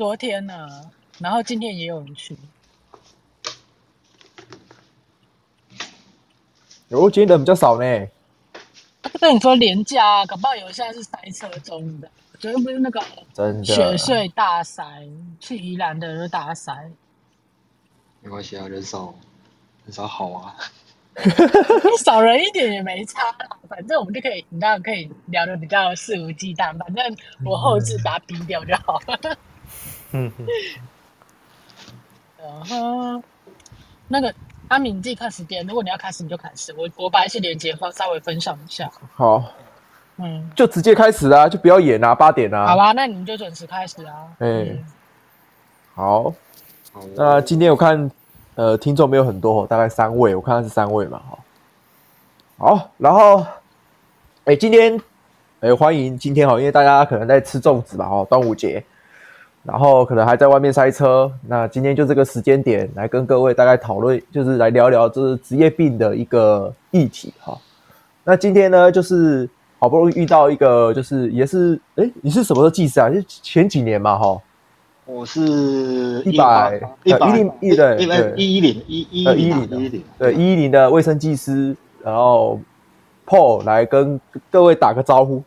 昨天呢、啊，然后今天也有人去。有、哦，今天人比较少呢。他跟你说连假，搞不好有现在是塞车中的。昨天不是那个雪隧大塞，去宜兰的人大塞。没关系啊，人少人少好啊。少人一点也没差，反正我们就可以，你当然可以聊的比较肆无忌惮。反正我后置把它逼掉就好了。嗯哼。然后那个阿敏，你自己看时间。如果你要开始，你就开始。我我把一些连接放稍微分享一下。好。嗯。就直接开始啊，就不要演啊，八点啊。好吧，那你们就准时开始啊。哎、欸嗯。好。那今天我看。呃，听众没有很多，大概三位，我看他是三位嘛，哈。好，然后，哎、欸，今天，哎、欸，欢迎今天哈，因为大家可能在吃粽子吧，哈，端午节，然后可能还在外面塞车，那今天就这个时间点来跟各位大概讨论，就是来聊聊这职业病的一个议题，哈。那今天呢，就是好不容易遇到一个，就是也是，哎、欸，你是什么时候记事啊？就前几年嘛，哈。我是一百一百一零一对一一一零一一一零一零对一一零的卫生技师，然后 Paul 来跟各位打个招呼。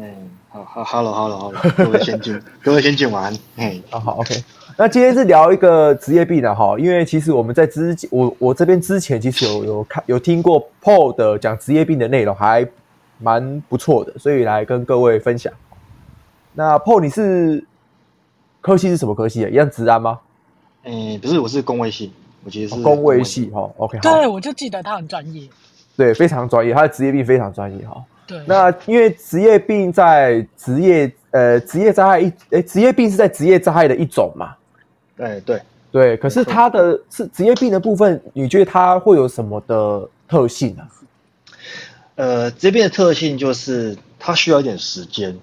嗯，好好，Hello Hello Hello，各位先进，各位先进完。哎，好好 OK。那今天是聊一个职业病的哈，因为其实我们在之前，我我这边之前其实有有看有听过 Paul 的讲职业病的内容，还蛮不错的，所以来跟各位分享。那 Paul 你是？科系是什么科系啊？一样职安吗？嗯，不是，我是工卫系，我其实是工卫系哈。OK，对，我就记得他很专业，对，非常专业，他的职业病非常专业哈。对，那因为职业病在职业呃职业灾害一哎职业病是在职业灾害的一种嘛？对对对，可是它的是职业病的部分，你觉得它会有什么的特性呢？呃，职业病的特性就是它需要一点时间。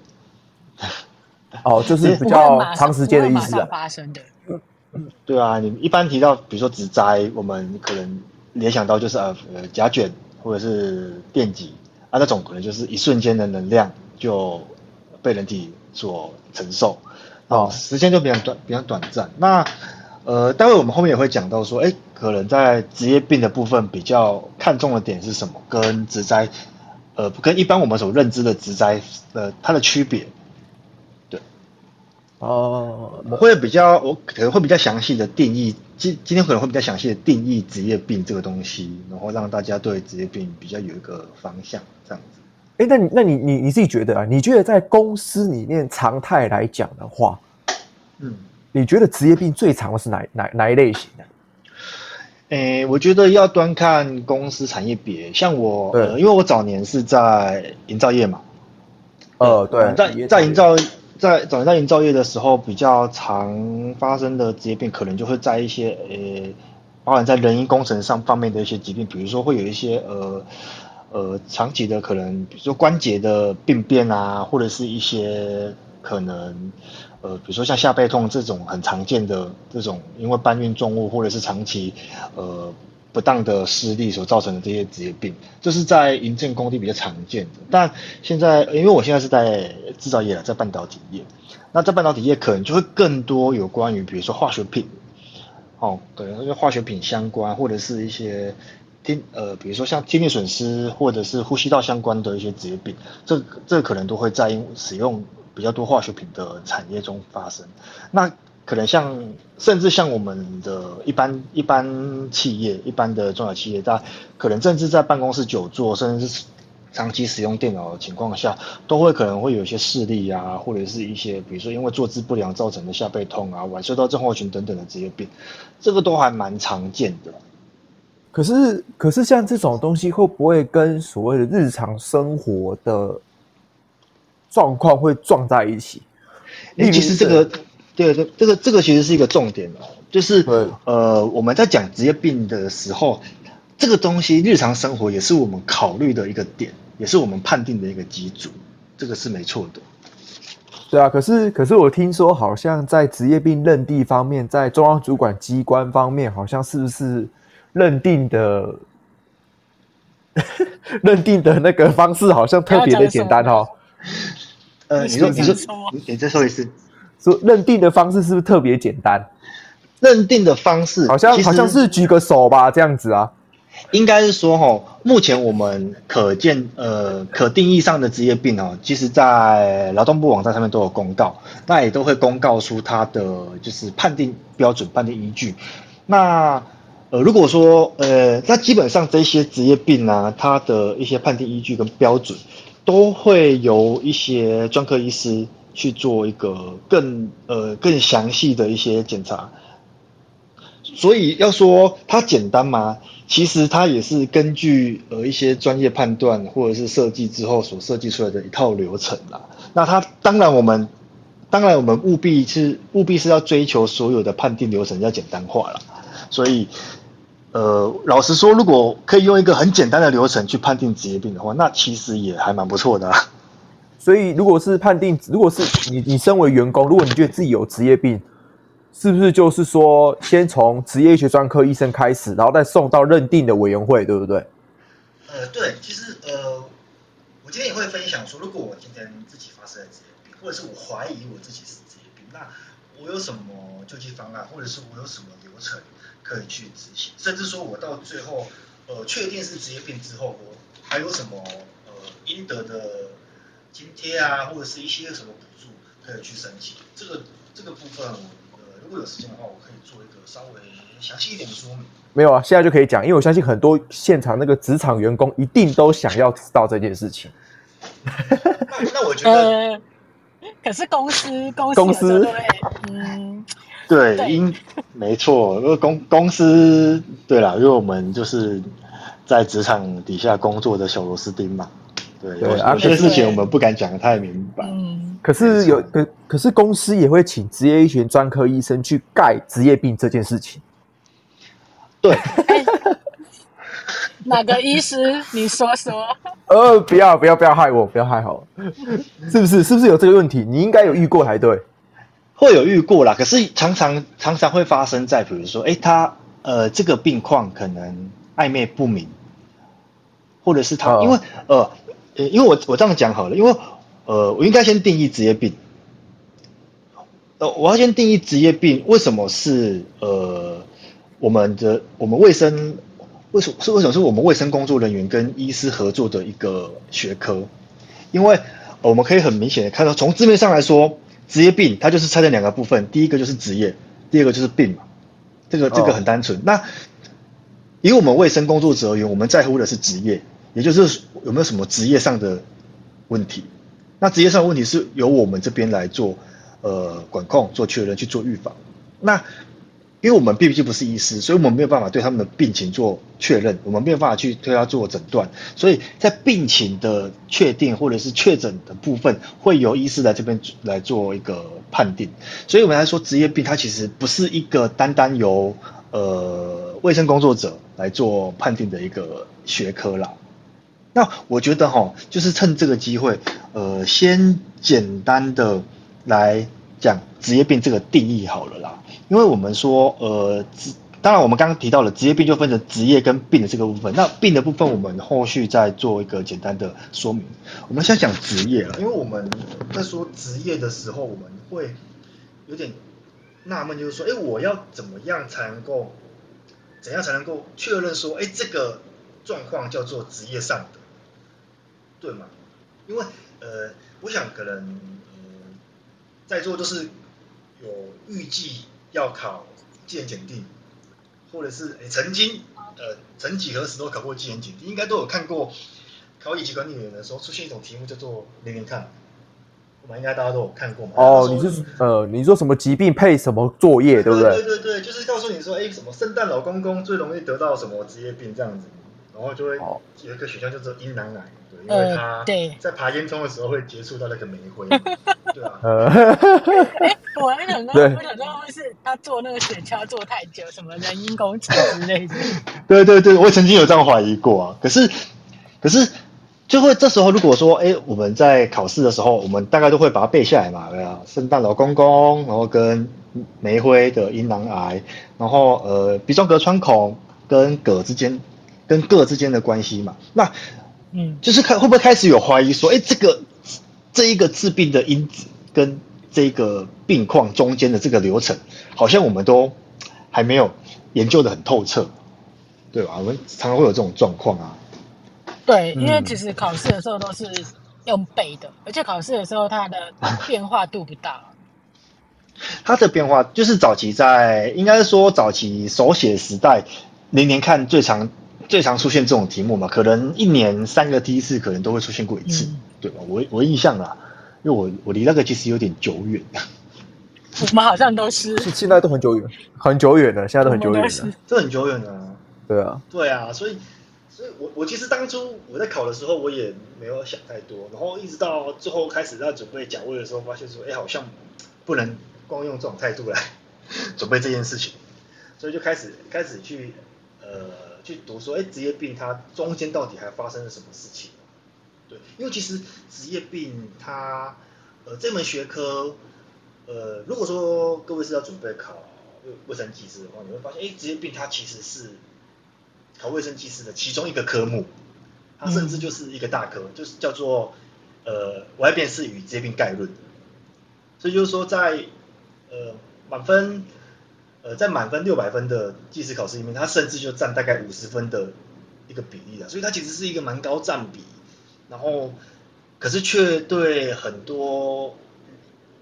哦，就是比较长时间的意思啊。发生的，对啊，你一般提到比如说职灾，我们可能联想到就是呃甲卷或者是电击啊，那种可能就是一瞬间的能量就被人体所承受，哦，时间就比较短，比较短暂。那呃，待会我们后面也会讲到说，哎，可能在职业病的部分比较看重的点是什么？跟职灾，呃，跟一般我们所认知的职灾呃它的区别。哦，我会比较，我可能会比较详细的定义，今今天可能会比较详细的定义职业病这个东西，然后让大家对职业病比较有一个方向，这样子。哎，那你那你你你自己觉得啊？你觉得在公司里面常态来讲的话，嗯，你觉得职业病最常的是哪哪哪一类型的？诶，我觉得要端看公司产业别，像我，呃，因为我早年是在营造业嘛，呃，对，在在营造。在早年在营造业的时候，比较常发生的职业病，可能就会在一些呃，包含在人因工程上方面的一些疾病，比如说会有一些呃呃长期的可能，比如说关节的病变啊，或者是一些可能呃，比如说像下背痛这种很常见的这种，因为搬运重物或者是长期呃。不当的施力所造成的这些职业病，这是在营建工地比较常见的。但现在，因为我现在是在制造业了，在半导体业，那在半导体业可能就会更多有关于，比如说化学品，哦，对，因为化学品相关，或者是一些听呃，比如说像听力损失，或者是呼吸道相关的一些职业病，这这可能都会在使用比较多化学品的产业中发生。那可能像，甚至像我们的一般一般企业、一般的中小企业，在可能甚至在办公室久坐，甚至是长期使用电脑的情况下，都会可能会有一些视力啊，或者是一些比如说因为坐姿不良造成的下背痛啊、晚睡到症候群等等的职业病，这个都还蛮常见的。可是，可是像这种东西会不会跟所谓的日常生活的状况会撞在一起？诶，其实这个。对，这这个这个其实是一个重点哦，就是呃，我们在讲职业病的时候，这个东西日常生活也是我们考虑的一个点，也是我们判定的一个基础，这个是没错的。对啊，可是可是我听说好像在职业病认定方面，在中央主管机关方面，好像是不是认定的 认定的那个方式好像特别的简单哦？呃，你说你说你你再说一次。说认定的方式是不是特别简单？认定的方式好像好像是举个手吧，这样子啊。应该是说哈，目前我们可见呃可定义上的职业病哦，其实在劳动部网站上面都有公告，那也都会公告出它的就是判定标准、判定依据。那呃如果说呃，那基本上这些职业病啊，它的一些判定依据跟标准，都会由一些专科医师去做一个更呃更详细的一些检查。所以要说它简单吗？其实它也是根据呃一些专业判断或者是设计之后所设计出来的一套流程啦。那它当然我们当然我们务必是务必是要追求所有的判定流程要简单化啦。所以呃老实说，如果可以用一个很简单的流程去判定职业病的话，那其实也还蛮不错的啊。所以如果是判定，如果是你你身为员工，如果你觉得自己有职业病。是不是就是说，先从职业医学专科医生开始，然后再送到认定的委员会，对不对？呃，对，其实呃，我今天也会分享说，如果我今天自己发生了职业病，或者是我怀疑我自己是职业病，那我有什么救济方案，或者是我有什么流程可以去执行，甚至说我到最后呃确定是职业病之后，我还有什么呃应得的津贴啊，或者是一些什么补助可以去申请，这个这个部分。如果有时间的话，我可以做一个稍微详细一点的说明。没有啊，现在就可以讲，因为我相信很多现场那个职场员工一定都想要知道这件事情。那，那我觉得，呃、可是公司公司公司嗯，对，因没错，因为公公司对啦，因为我们就是在职场底下工作的小螺丝钉嘛。对，对啊，有些事情我们不敢讲得太明白。嗯，可是有可可是公司也会请职业医学专科医生去盖职业病这件事情。对，欸、哪个医师？你说说。呃，不要不要不要害我，不要害我，是不是？是不是有这个问题？你应该有遇过才对。会有遇过啦，可是常常常常会发生在，比如说，哎、欸，他呃这个病况可能暧昧不明，或者是他、哦、因为呃。呃，因为我我这样讲好了，因为呃，我应该先定义职业病。呃，我要先定义职业病，为什么是呃我们的我们卫生为什么是为什么是我们卫生工作人员跟医师合作的一个学科？因为我们可以很明显的看到，从字面上来说，职业病它就是拆成两个部分，第一个就是职业，第二个就是病嘛。这个这个很单纯。哦、那以我们卫生工作者而言，我们在乎的是职业。也就是有没有什么职业上的问题？那职业上的问题是由我们这边来做呃管控、做确认、去做预防。那因为我们毕竟不是医师，所以我们没有办法对他们的病情做确认，我们没有办法去对他做诊断。所以在病情的确定或者是确诊的部分，会由医师来这边来做一个判定。所以我们来说，职业病它其实不是一个单单由呃卫生工作者来做判定的一个学科啦。那我觉得哈，就是趁这个机会，呃，先简单的来讲职业病这个定义好了啦。因为我们说，呃，当然我们刚刚提到了职业病就分成职业跟病的这个部分。那病的部分，我们后续再做一个简单的说明。我们先讲职业了，因为我们在说职业的时候，我们会有点纳闷，就是说，哎，我要怎么样才能够，怎样才能够确认说，哎，这个状况叫做职业上的。对嘛？因为呃，我想可能呃，在座都是有预计要考技能检定，或者是诶曾经呃曾几何时都考过技能检定，应该都有看过考乙级管理员的时候出现一种题目叫做连连看，我们应该大家都有看过嘛。哦，你是呃你说什么疾病配什么作业，对不对？对对对，就是告诉你说，哎，什么圣诞老公公最容易得到什么职业病这样子。然后就会有一个选项叫做阴囊癌，对，因为他在爬烟囱的时候会接触到那个煤灰，对啊。哎，我还想到，我想到会是他做那个雪橇做太久，什么人因工程之类的。对对对，我曾经有这样怀疑过啊。可是，可是就会这时候如果说，哎，我们在考试的时候，我们大概都会把它背下来嘛，对啊，圣诞老公公，然后跟煤灰的阴囊癌，然后呃鼻中隔穿孔跟铬之间。跟个之间的关系嘛，那，嗯，就是开会不会开始有怀疑说，哎，这个这一个治病的因子跟这个病况中间的这个流程，好像我们都还没有研究的很透彻，对吧？我们常常会有这种状况啊。对，因为其实考试的时候都是用背的，嗯、而且考试的时候它的变化度不大。它的变化就是早期在，应该是说早期手写时代，年年看最常最常出现这种题目嘛，可能一年三个梯次可能都会出现过一次，嗯、对吧？我我印象啊，因为我我离那个其实有点久远。我们好像都是，现在都很久远，很久远了，现在都很久远了，这很久远了。对啊，对啊，所以。所以我我其实当初我在考的时候，我也没有想太多，然后一直到最后开始在准备讲位的时候，发现说，哎，好像不能光用这种态度来 准备这件事情，所以就开始开始去呃去读说，哎，职业病它中间到底还发生了什么事情？对，因为其实职业病它呃这门学科呃如果说各位是要准备考卫卫生技师的话，你会发现，哎，职业病它其实是。考卫生技师的其中一个科目，它甚至就是一个大科，就是叫做呃危害辨识与职业病概论。所以就是说，在呃满分呃在满分六百分的技师考试里面，它甚至就占大概五十分的一个比例了。所以它其实是一个蛮高占比，然后可是却对很多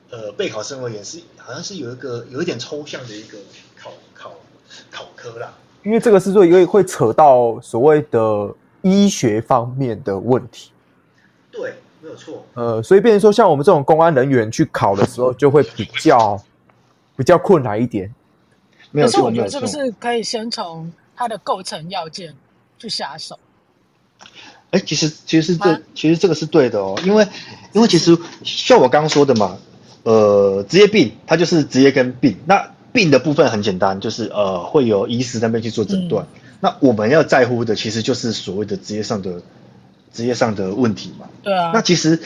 呃备考生而言是好像是有一个有一点抽象的一个考考考科啦。因为这个是说，因为会扯到所谓的医学方面的问题。对，没有错。呃，所以变成说，像我们这种公安人员去考的时候，就会比较比较困难一点。没有错，可是我觉得是不是可以先从它的构成要件去下手？哎，其实其实这其实这个是对的哦，因为因为其实像我刚刚说的嘛，呃，职业病它就是职业跟病那。病的部分很简单，就是呃会有医师那边去做诊断。嗯、那我们要在乎的其实就是所谓的职业上的职业上的问题嘛。对啊。那其实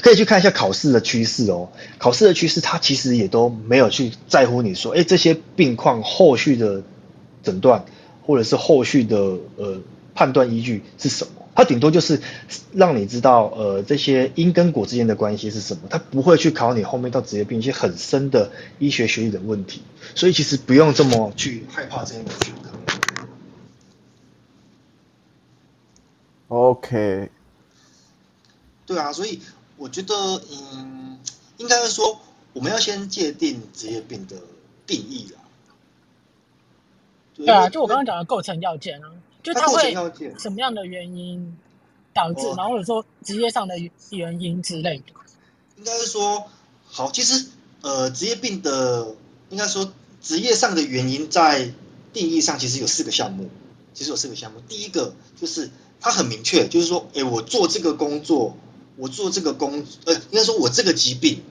可以去看一下考试的趋势哦。考试的趋势，它其实也都没有去在乎你说，哎，这些病况后续的诊断或者是后续的呃判断依据是什么。它顶多就是让你知道，呃，这些因跟果之间的关系是什么。它不会去考你后面到职业病一些很深的医学学理的问题，所以其实不用这么去害怕这些学科。OK。对啊，所以我觉得，嗯，应该是说我们要先界定职业病的定义啦。对啊，就我刚刚讲的构成要件啊。就它会什么样的原因导致，然后或者说职业上的原因之类的。应该是说，好，其实呃，职业病的应该说职业上的原因在定义上其实有四个项目，其实有四个项目。第一个就是它很明确，就是说，哎，我做这个工作，我做这个工，呃，应该说我这个疾病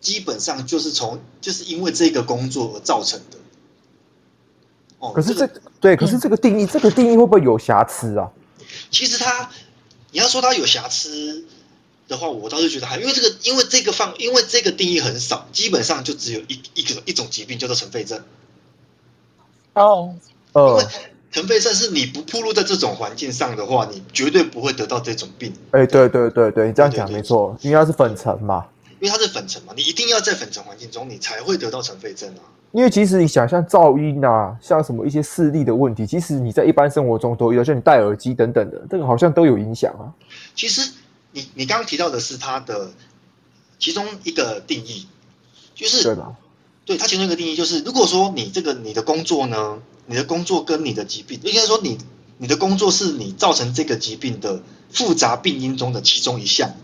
基本上就是从就是因为这个工作而造成的。哦，可是这个、对，可是这个定义，嗯、这个定义会不会有瑕疵啊？其实他，你要说他有瑕疵的话，我倒是觉得还，因为这个，因为这个放，因为这个定义很少，基本上就只有一一个一种疾病叫做尘肺症。哦，因为尘肺症是你不暴露在这种环境上的话，你绝对不会得到这种病。哎，对对对对，你这样讲没错，因为它是粉尘嘛。因为它是粉尘嘛，你一定要在粉尘环境中，你才会得到尘肺症啊。因为其实你想像噪音啊，像什么一些视力的问题，其实你在一般生活中都有，像你戴耳机等等的，这个好像都有影响啊。其实你你刚刚提到的是它的其中一个定义，就是对吧？对，它其中一个定义就是，如果说你这个你的工作呢，你的工作跟你的疾病，应该说你你的工作是你造成这个疾病的复杂病因中的其中一项。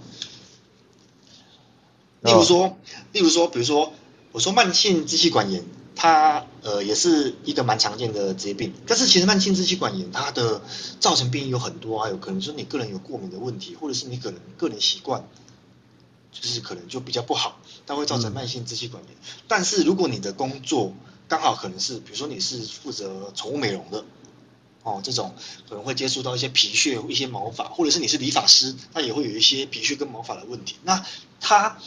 例如说，例如说，比如说。我说慢性支气管炎，它呃也是一个蛮常见的职业病。但是其实慢性支气管炎它的造成病因有很多，啊有可能说你个人有过敏的问题，或者是你可能个人习惯就是可能就比较不好，它会造成慢性支气管炎。嗯、但是如果你的工作刚好可能是，比如说你是负责宠物美容的哦，这种可能会接触到一些皮屑、一些毛发，或者是你是理发师，那也会有一些皮屑跟毛发的问题。那它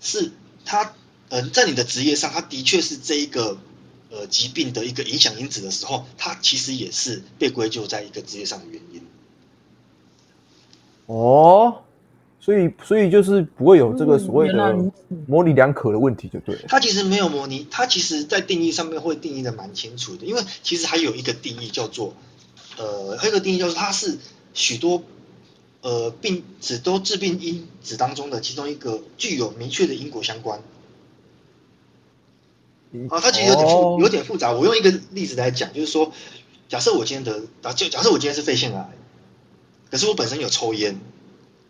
是它。嗯，在你的职业上，它的确是这一个呃疾病的一个影响因子的时候，它其实也是被归咎在一个职业上的原因。哦，所以所以就是不会有这个所谓的模棱两可的问题，就对了。它其实没有模拟，它其实在定义上面会定义的蛮清楚的，因为其实还有一个定义叫做，呃，还有一个定义叫做它是许多呃病指都致病因子当中的其中一个具有明确的因果相关。啊，它其实有点复有点复杂。我用一个例子来讲，就是说，假设我今天得啊，就假设我今天是肺腺癌，可是我本身有抽烟，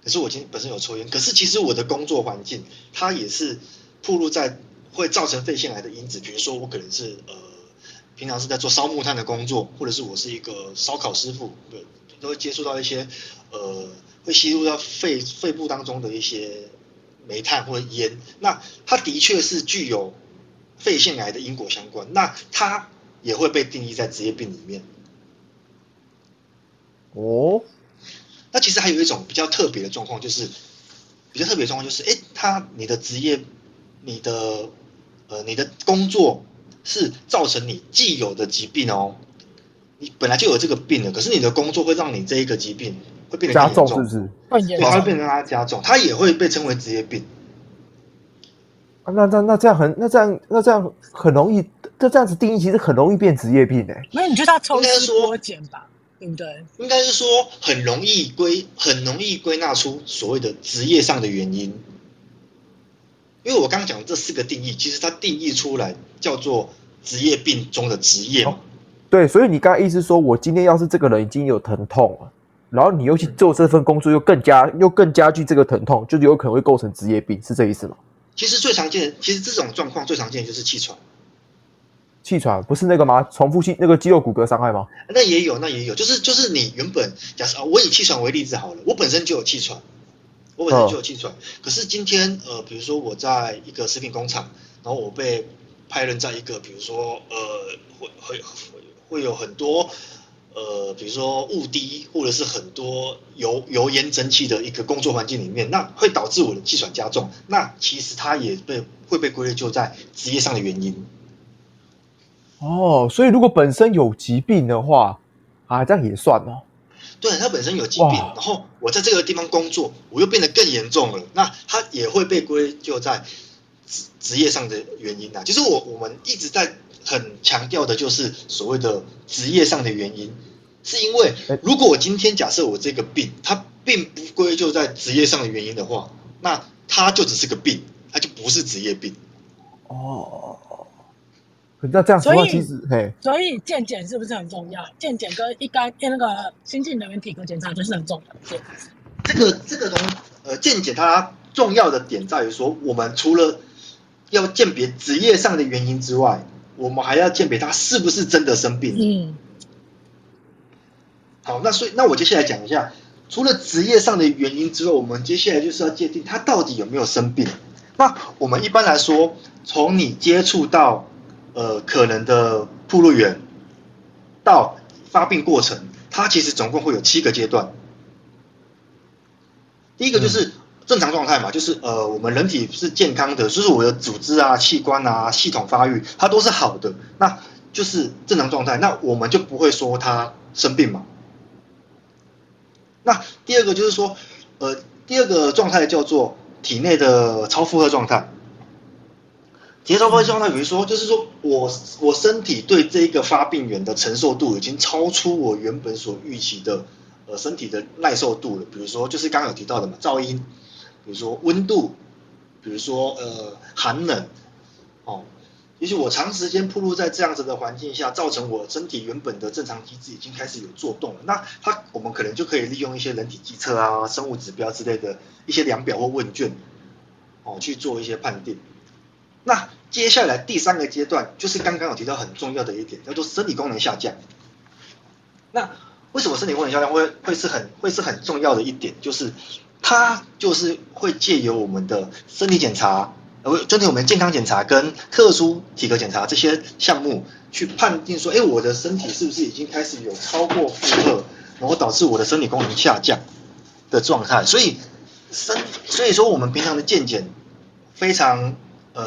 可是我今天本身有抽烟，可是其实我的工作环境它也是暴露在会造成肺腺癌的因子，比如说我可能是呃平常是在做烧木炭的工作，或者是我是一个烧烤师傅，对，都会接触到一些呃会吸入到肺肺部当中的一些煤炭或者烟，那它的确是具有。肺腺癌的因果相关，那它也会被定义在职业病里面。哦，那其实还有一种比较特别的状况，就是比较特别的状况就是，哎，他你的职业，你的呃你的工作是造成你既有的疾病哦，你本来就有这个病了，可是你的工作会让你这一个疾病会变得加重，是不是？对，它会变成它加重，它也会被称为职业病。啊，那那那这样很，那这样那这样很容易，这这样子定义其实很容易变职业病哎。没有，你就他抽丝剥茧吧，对不对？应该是说很容易归很容易归纳出所谓的职业上的原因。因为我刚刚讲的这四个定义，其实它定义出来叫做职业病中的职业嘛。对，所以你刚才意思说，我今天要是这个人已经有疼痛了，然后你又去做这份工作，又更加又更加剧这个疼痛，就有可能会构成职业病，是这意思吗？其实最常见的，其实这种状况最常见的就是气喘。气喘不是那个吗？重复性那个肌肉骨骼伤害吗？那也有，那也有，就是就是你原本假设啊，我以气喘为例子好了，我本身就有气喘，我本身就有气喘，哦、可是今天呃，比如说我在一个食品工厂，然后我被派任在一个，比如说呃，会会会会有很多。呃，比如说雾滴或者是很多油油烟蒸汽的一个工作环境里面，那会导致我的气喘加重。那其实它也被会被归类就在职业上的原因。哦，所以如果本身有疾病的话，啊，这样也算哦。对，他本身有疾病，然后我在这个地方工作，我又变得更严重了，那他也会被归咎在职职业上的原因啊。其实我我们一直在。很强调的就是所谓的职业上的原因，是因为如果我今天假设我这个病，它并不归咎在职业上的原因的话，那它就只是个病，它就不是职业病。哦，那这样说其实，嘿，所以健检是不是很重要？健检跟一般那个新进人员体格检查就是很重要的。这个这个东呃，健检它重要的点在于说，我们除了要鉴别职业上的原因之外，我们还要鉴别他是不是真的生病。嗯，好，那所以那我接下来讲一下，除了职业上的原因之外，我们接下来就是要界定他到底有没有生病。那我们一般来说，从你接触到呃可能的铺路源到发病过程，它其实总共会有七个阶段。第一个就是。嗯正常状态嘛，就是呃，我们人体是健康的，就是我的组织啊、器官啊、系统发育，它都是好的，那就是正常状态，那我们就不会说它生病嘛。那第二个就是说，呃，第二个状态叫做体内的超负荷状态。体内超负荷状态，比如说，就是说我我身体对这个发病源的承受度已经超出我原本所预期的呃身体的耐受度了。比如说，就是刚刚有提到的嘛，噪音。比如说温度，比如说呃寒冷，哦，也许我长时间暴露在这样子的环境下，造成我身体原本的正常机制已经开始有作动了。那它我们可能就可以利用一些人体机测啊、生物指标之类的一些量表或问卷，哦，去做一些判定。那接下来第三个阶段就是刚刚有提到很重要的一点，叫做生理功能下降。那为什么身体功能下降会会是很会是很重要的一点？就是。它就是会借由我们的身体检查，呃，针对我们健康检查跟特殊体格检查这些项目，去判定说，哎，我的身体是不是已经开始有超过负荷，然后导致我的生理功能下降的状态。所以，身所以说我们平常的健检非常呃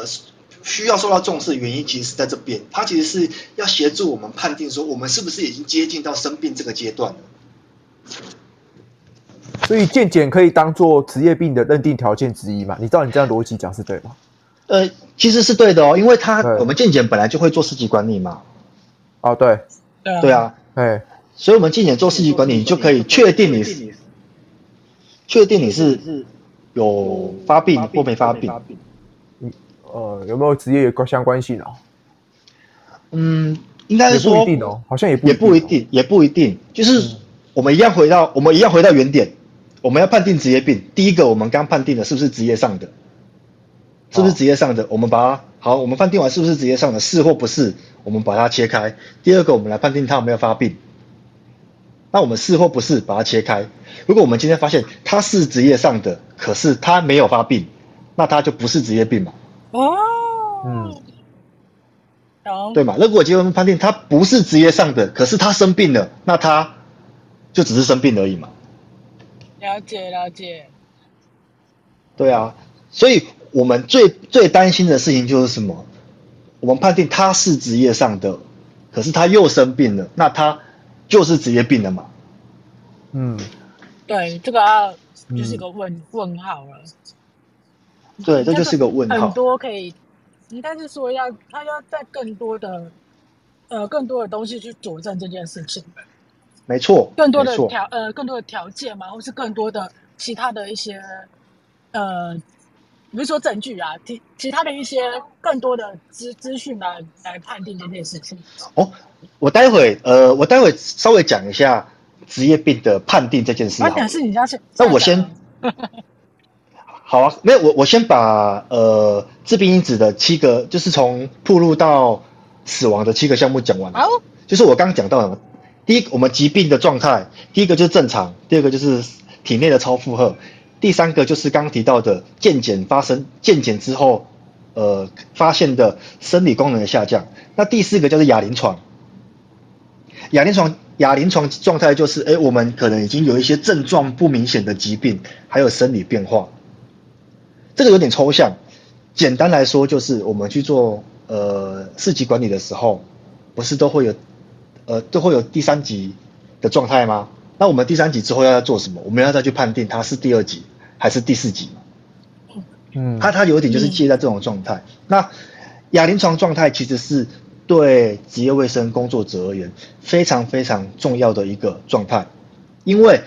需要受到重视的原因，其实是在这边，它其实是要协助我们判定说，我们是不是已经接近到生病这个阶段了。所以健检可以当做职业病的认定条件之一嘛？你照你这样逻辑讲是对吗？呃，其实是对的哦，因为他我们健检本来就会做四级管理嘛。哦，对，对啊，哎，所以我们健检做四级管理，你就可以确定你是确定你是有发病或没发病。嗯，呃，有没有职业关相关性啊？嗯，应该是说不一定哦，好像也不也不一定，也不一定，就是我们一样回到我们一样回到原点，我们要判定职业病，第一个我们刚判定的是不是职业上的，是不是职业上的，我们把它好，我们判定完是不是职业上的，是或不是，我们把它切开。第二个，我们来判定他有没有发病，那我们是或不是把它切开。如果我们今天发现他是职业上的，可是他没有发病，那他就不是职业病嘛？哦，嗯。对嘛？如果结婚判定他不是职业上的，可是他生病了，那他就只是生病而已嘛。了解了解。对啊，所以我们最最担心的事情就是什么？我们判定他是职业上的，可是他又生病了，那他就是职业病了嘛？嗯，对，这个要就是一个问、嗯、问号了。对，这就是个问号。很多可以。应该是说要他要在更多的呃更多的东西去佐证这件事情，没错，更多的条呃更多的条件嘛，或是更多的其他的一些呃比如说证据啊，其其他的一些更多的资资讯来来判定这件事情。哦，我待会呃我待会稍微讲一下职业病的判定这件事。那是你家是？那我先。好啊，没有我，我先把呃致病因子的七个，就是从暴露到死亡的七个项目讲完。好，就是我刚刚讲到的，第一，我们疾病的状态，第一个就是正常，第二个就是体内的超负荷，第三个就是刚刚提到的健检发生健检之后，呃发现的生理功能的下降。那第四个就是亚临床，亚临床亚临床状态就是，哎，我们可能已经有一些症状不明显的疾病，还有生理变化。这个有点抽象，简单来说就是我们去做呃四级管理的时候，不是都会有呃都会有第三级的状态吗？那我们第三级之后要要做什么？我们要再去判定它是第二级还是第四级？嗯，它它有一点就是介在这种状态。嗯、那亚临床状态其实是对职业卫生工作者而言非常非常重要的一个状态，因为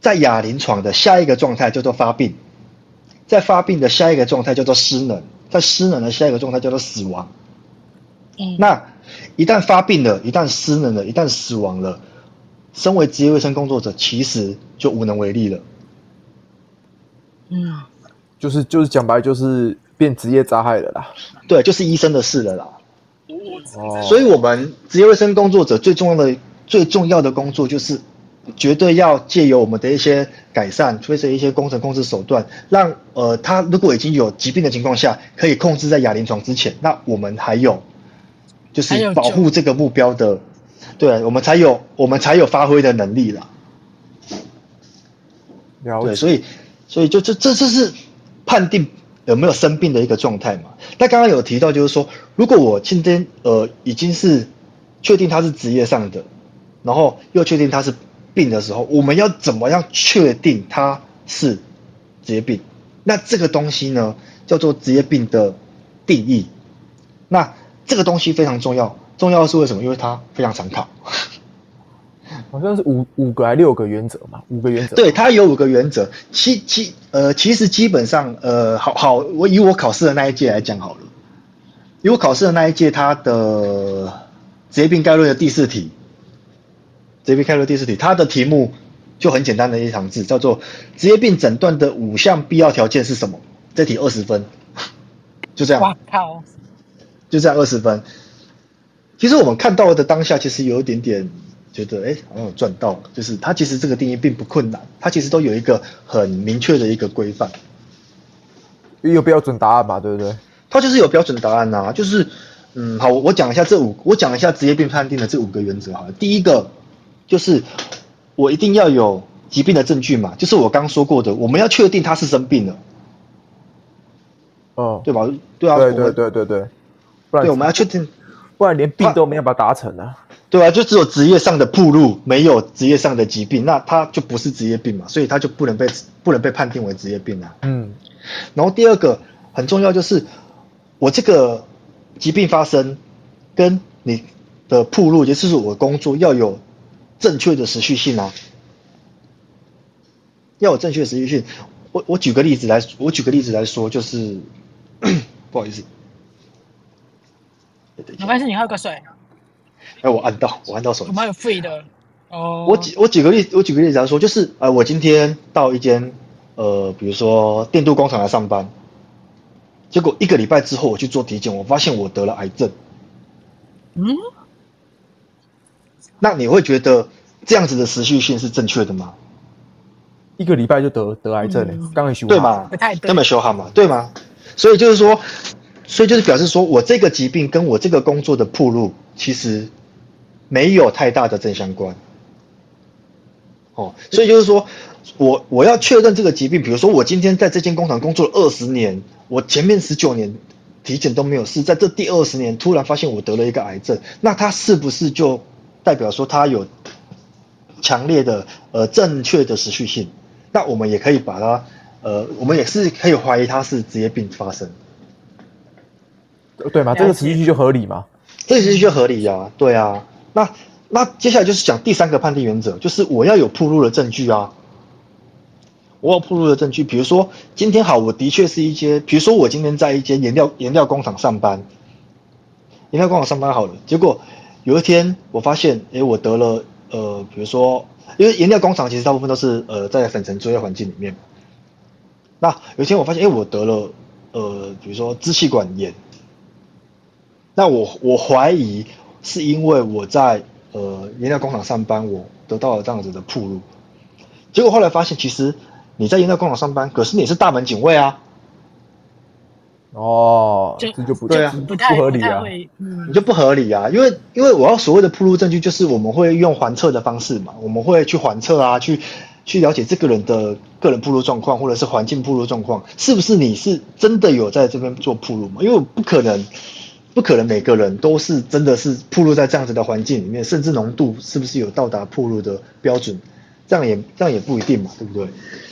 在亚临床的下一个状态叫做发病。在发病的下一个状态叫做失能，在失能的下一个状态叫做死亡。嗯，那一旦发病了，一旦失能了，一旦死亡了，身为职业卫生工作者，其实就无能为力了。嗯，就是就是讲白，就是变职业灾害了啦。对，就是医生的事了啦。哦，所以我们职业卫生工作者最重要的、最重要的工作就是。绝对要借由我们的一些改善，或者一些工程控制手段，让呃他如果已经有疾病的情况下，可以控制在亚临床之前，那我们还有就是保护这个目标的，对，我们才有我们才有发挥的能力了。了所以所以就这这这是判定有没有生病的一个状态嘛？那刚刚有提到就是说，如果我今天呃已经是确定他是职业上的，然后又确定他是。病的时候，我们要怎么样确定它是职业病？那这个东西呢，叫做职业病的定义。那这个东西非常重要，重要的是为什么？因为它非常常考，好像是五五个还六个原则嘛，五个原则。对，它有五个原则。其其呃，其实基本上呃，好好，我以我考试的那一届来讲好了，以我考试的那一届，它的职业病概论的第四题。这边开了第四题，它的题目就很简单的一行字，叫做“职业病诊断的五项必要条件是什么？”这题二十分，就这样。哇靠！就这样二十分。其实我们看到的当下，其实有一点点觉得，哎，好像有赚到。就是它其实这个定义并不困难，它其实都有一个很明确的一个规范，有标准答案嘛，对不对？它就是有标准答案呐、啊，就是，嗯，好，我讲一下这五，我讲一下职业病判定的这五个原则好了。第一个。就是我一定要有疾病的证据嘛，就是我刚说过的，我们要确定他是生病了，哦，对吧？对啊，对对对对对，不然对我们要确定，不然连病都没有办法达成啊。对啊，就只有职业上的铺路，没有职业上的疾病，那他就不是职业病嘛，所以他就不能被不能被判定为职业病啊。嗯，然后第二个很重要就是，我这个疾病发生跟你的铺路，也就是我工作要有正确的持续性啊，要有正确的时序性。我我举个例子来，我举个例子来说，就是 不好意思，没关系，你喝个水。哎，我按到，我按到手机。我们有 free 的哦。我举我举个例，我举个例子来说，就是呃，我今天到一间呃，比如说电镀工厂来上班，结果一个礼拜之后我去做体检，我发现我得了癌症。嗯？那你会觉得这样子的持续性是正确的吗？一个礼拜就得得癌症了，刚刚修对吗？不太对，根本修好嘛，对吗？所以就是说，所以就是表示说我这个疾病跟我这个工作的暴露，其实。没有太大的正相关，哦，所以就是说，我我要确认这个疾病，比如说我今天在这间工厂工作了二十年，我前面十九年体检都没有事，在这第二十年突然发现我得了一个癌症，那它是不是就代表说它有强烈的呃正确的持续性？那我们也可以把它呃，我们也是可以怀疑它是职业病发生，对吗？这个时序就合理吗？这个时序就合理啊，对啊。那那接下来就是讲第三个判定原则，就是我要有铺路的证据啊，我有铺路的证据，比如说今天好，我的确是一间，比如说我今天在一间颜料颜料工厂上班，颜料工厂上班好了，结果有一天我发现，诶，我得了呃，比如说，因为颜料工厂其实大部分都是呃在粉尘作业环境里面，那有一天我发现，诶，我得了呃，比如说支气管炎，那我我怀疑。是因为我在呃颜料工厂上班，我得到了这样子的暴露，结果后来发现，其实你在颜料工厂上班，可是你是大门警卫啊。哦，这就不对啊，不合理啊，嗯，你就不合理啊，因为因为我要所谓的铺路证据，就是我们会用环测的方式嘛，我们会去环测啊，去去了解这个人的个人铺路状况，或者是环境铺路状况，是不是你是真的有在这边做铺路嘛？因为我不可能。不可能每个人都是真的是铺路在这样子的环境里面，甚至浓度是不是有到达铺路的标准，这样也这样也不一定嘛，对不对？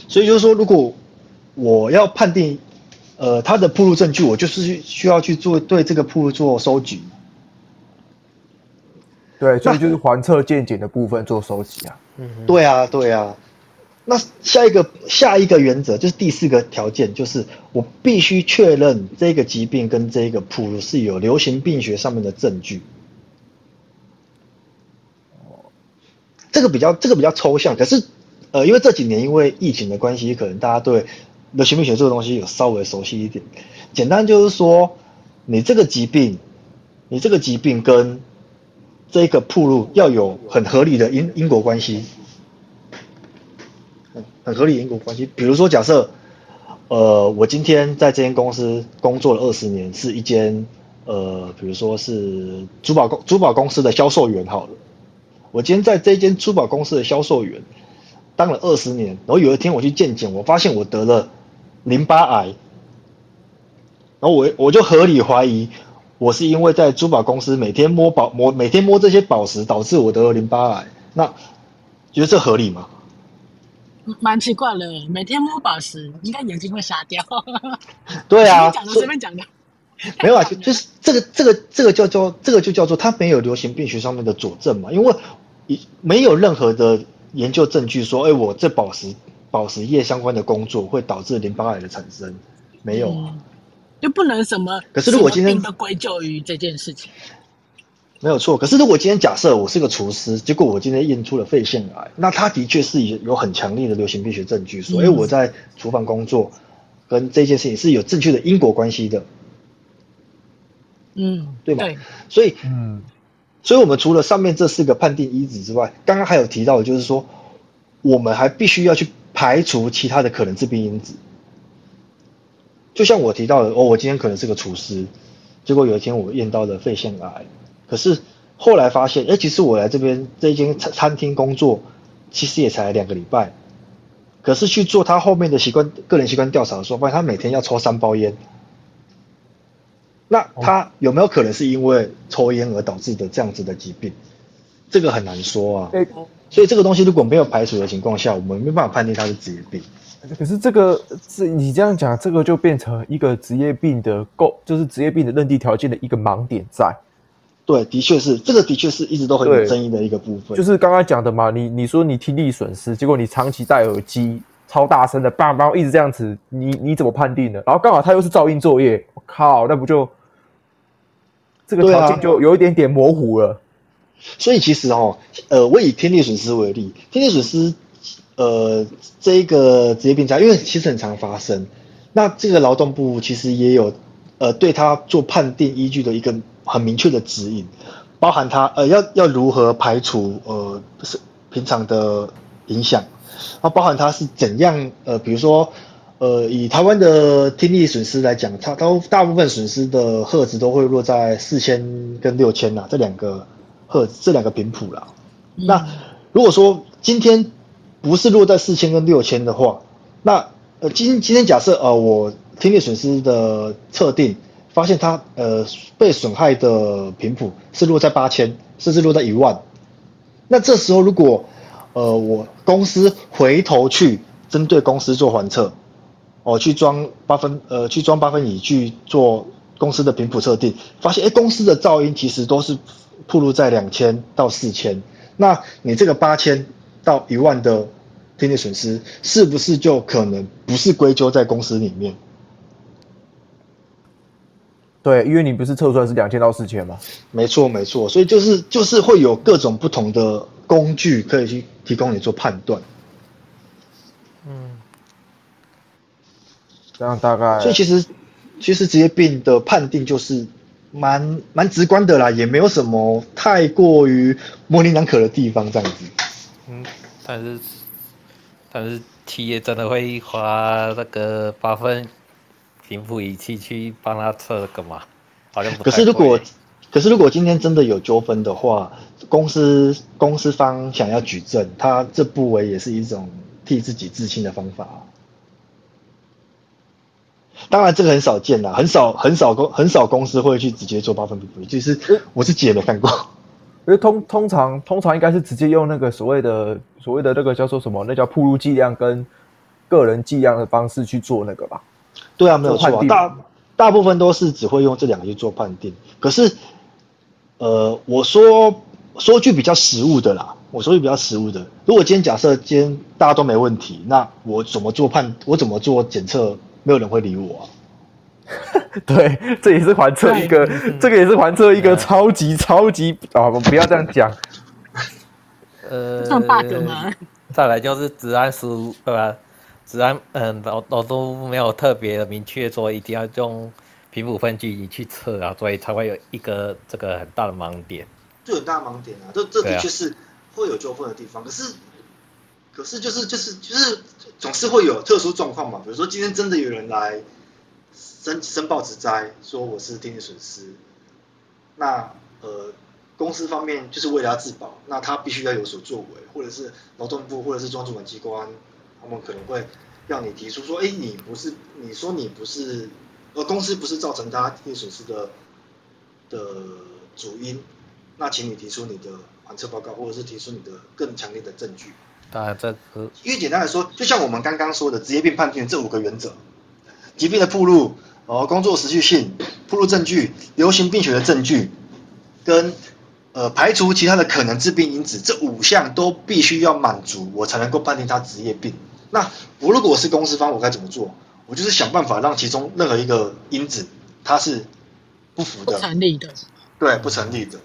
所以就是说，如果我要判定，呃，他的铺路证据，我就是需要去做对这个铺路做收集。对，所以就是环测健检的部分做收集啊。嗯，对啊，对啊。那下一个下一个原则就是第四个条件，就是我必须确认这个疾病跟这个铺路是有流行病学上面的证据。这个比较这个比较抽象，可是呃，因为这几年因为疫情的关系，可能大家对流行病学这个东西有稍微熟悉一点。简单就是说，你这个疾病，你这个疾病跟这个暴露要有很合理的因因果关系。很合理因果关系，比如说假设，呃，我今天在这间公司工作了二十年，是一间呃，比如说是珠宝公珠宝公司的销售员好了。我今天在这间珠宝公司的销售员当了二十年，然后有一天我去健检，我发现我得了淋巴癌，然后我我就合理怀疑我是因为在珠宝公司每天摸宝摸每天摸这些宝石导致我得了淋巴癌，那觉得这合理吗？蛮奇怪的，每天摸宝石，应该眼睛会瞎掉。对啊，随便讲的，随便讲的。没有啊，就就是这个这个这个叫做这个就叫做它没有流行病学上面的佐证嘛，因为没有任何的研究证据说，哎，我这宝石宝石业相关的工作会导致淋巴癌的产生，没有。啊，嗯、就不能什么。可是如果今天都归咎于这件事情。没有错，可是如果今天假设我是个厨师，结果我今天验出了肺腺癌，那他的确是有很强烈的流行病学证据，所以我在厨房工作跟这件事情是有正确的因果关系的，嗯，对吗？对，所以，嗯，所以我们除了上面这四个判定因子之外，刚刚还有提到的就是说，我们还必须要去排除其他的可能致病因子，就像我提到的，哦，我今天可能是个厨师，结果有一天我验到了肺腺癌。可是后来发现，哎，其实我来这边这间餐餐厅工作，其实也才两个礼拜。可是去做他后面的习惯个人习惯调查的时候，发现他每天要抽三包烟。那他有没有可能是因为抽烟而导致的这样子的疾病？这个很难说啊。欸、所以这个东西如果没有排除的情况下，我们没办法判定它是职业病。可是这个是你这样讲，这个就变成一个职业病的构，就是职业病的认定条件的一个盲点在。对，的确是，这个的确是一直都很有争议的一个部分。就是刚刚讲的嘛，你你说你听力损失，结果你长期戴耳机，超大声的，叭叭一直这样子，你你怎么判定的？然后刚好他又是噪音作业，我靠，那不就这个条件就有一点点模糊了。所以其实哦，呃，我以听力损失为例，听力损失，呃，这一个职业病假，因为其实很常发生，那这个劳动部其实也有呃对他做判定依据的一个。很明确的指引，包含他呃要要如何排除呃是平常的影响，啊，包含他是怎样呃，比如说呃以台湾的听力损失来讲，它都大部分损失的赫兹都会落在四千跟六千呐这两个赫这两个频谱啦。嗯、那如果说今天不是落在四千跟六千的话，那呃今今天假设呃我听力损失的测定。发现它呃被损害的频谱是落在八千，甚至落在一万。那这时候如果呃我公司回头去针对公司做环测，哦去装八分呃去装八分仪去做公司的频谱测定，发现哎公司的噪音其实都是暴露在两千到四千，那你这个八千到一万的听力损失，是不是就可能不是归咎在公司里面？对，因为你不是测出来是两千到四千吗？没错，没错，所以就是就是会有各种不同的工具可以去提供你做判断。嗯，这样大概。所以其实其实职业病的判定就是蛮蛮直观的啦，也没有什么太过于模棱两可的地方这样子。嗯，但是但是企业真的会花那个八分。平复仪器去帮他测个嘛？好像不。可是如果，可是如果今天真的有纠纷的话，公司公司方想要举证，他这不为也是一种替自己自清的方法。当然这个很少见啦，很少很少公很少公司会去直接做八分频谱仪器，其实我自己也没看过。因为通通常通常应该是直接用那个所谓的所谓的那个叫做什么？那叫暴露剂量跟个人剂量的方式去做那个吧。对啊，没有错啊，大大部分都是只会用这两个去做判定。可是，呃，我说说句比较实务的啦，我说句比较实务的，如果今天假设今天大家都没问题，那我怎么做判？我怎么做检测？没有人会理我啊。对，这也是环测一个，这个也是环测一个超级超级啊！我不要这样讲。呃，算 bug 吗？再来就是职安署，对吧？职安，嗯，我我都没有特别的明确说一定要用频谱分距仪去测啊，所以才会有一个这个很大的盲点。就很大盲点啊，这这的确是会有纠纷的地方。啊、可是，可是就是就是就是总是会有特殊状况嘛。比如说今天真的有人来申申报职灾，说我是听力损失，那呃公司方面就是为了要自保，那他必须要有所作为，或者是劳动部或者是专主管机关。他们可能会让你提出说：“哎，你不是，你说你不是，呃，公司不是造成他听力损失的的主因，那请你提出你的环测报告，或者是提出你的更强烈的证据。”当然，这因为简单来说，就像我们刚刚说的职业病判定这五个原则：疾病的铺路、哦，工作持续性、铺路证据、流行病学的证据，跟呃排除其他的可能致病因子，这五项都必须要满足，我才能够判定他职业病。那我如果我是公司方，我该怎么做？我就是想办法让其中任何一个因子它是不符的、不成立的，对，不成立的。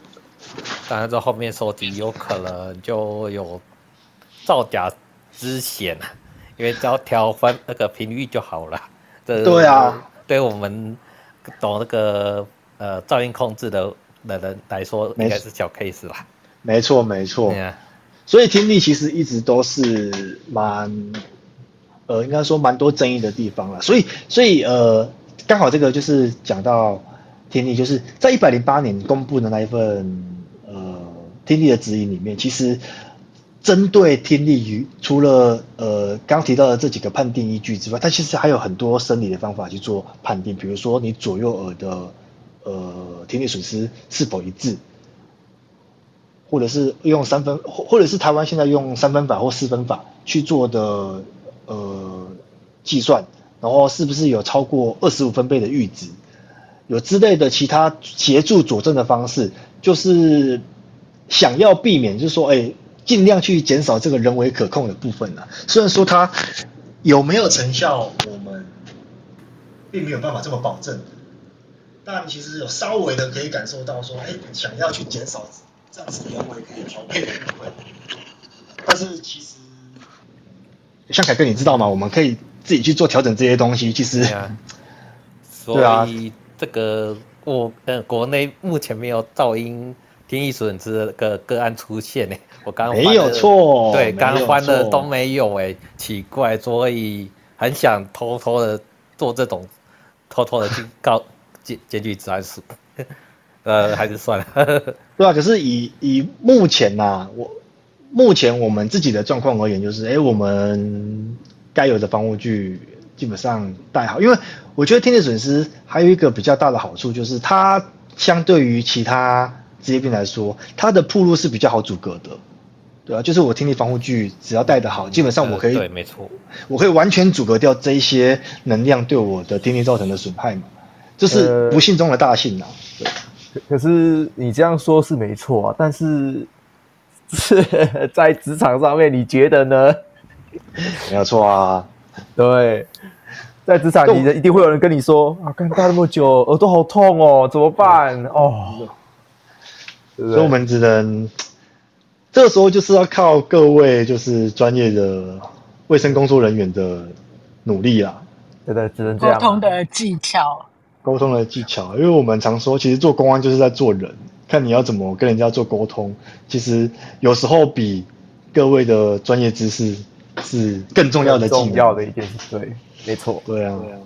当然，这后面说的有可能就有造假之嫌，因为只要调翻那个频率就好了。对啊，对我们懂那个呃噪音控制的的人来说，应该是小 case 啦？没错，没错。没错所以听力其实一直都是蛮。呃，应该说蛮多争议的地方了，所以，所以，呃，刚好这个就是讲到听力，就是在一百零八年公布的那一份呃听力的指引里面，其实针对听力与除了呃刚提到的这几个判定依据之外，它其实还有很多生理的方法去做判定，比如说你左右耳的呃听力损失是否一致，或者是用三分，或或者是台湾现在用三分法或四分法去做的呃计算，然后是不是有超过二十五分贝的阈值，有之类的其他协助佐证的方式，就是想要避免，就是说，哎，尽量去减少这个人为可控的部分啊。虽然说它有没有成效，我们并没有办法这么保证。但其实有稍微的可以感受到说，哎，想要去减少这样子人为可以调配的部分。但是其实，像凯哥，你知道吗？我们可以自己去做调整这些东西。其实，对啊，所以这个我呃国内目前没有噪音听力损失的个个案出现呢。我刚刚没有错，对，刚欢的都没有哎，奇怪，所以很想偷偷的做这种，偷偷的去告。检检举治安署，呃，还是算了。对啊，可是以以目前呐、啊，我目前我们自己的状况而言，就是，哎，我们该有的防护具基本上带好。因为我觉得听力损失还有一个比较大的好处，就是它相对于其他职业病来说，它的铺路是比较好阻隔的。对啊，就是我听力防护具只要戴得好，基本上我可以，对，没错，我可以完全阻隔掉这一些能量对我的听力造成的损害嘛。这是不幸中的大幸啊！呃、可可是你这样说是没错啊，但是是在职场上面，你觉得呢？没有错啊，对，在职场，你一定会有人跟你说啊，干戴那么久，耳朵好痛哦，怎么办？哦，所以我们只能这个时候就是要靠各位就是专业的卫生工作人员的努力啦，对对，只能这样。沟通的技巧。沟通的技巧，因为我们常说，其实做公安就是在做人，看你要怎么跟人家做沟通。其实有时候比各位的专业知识是更重要的技能。重要的一件事，对，没错，对啊。对啊。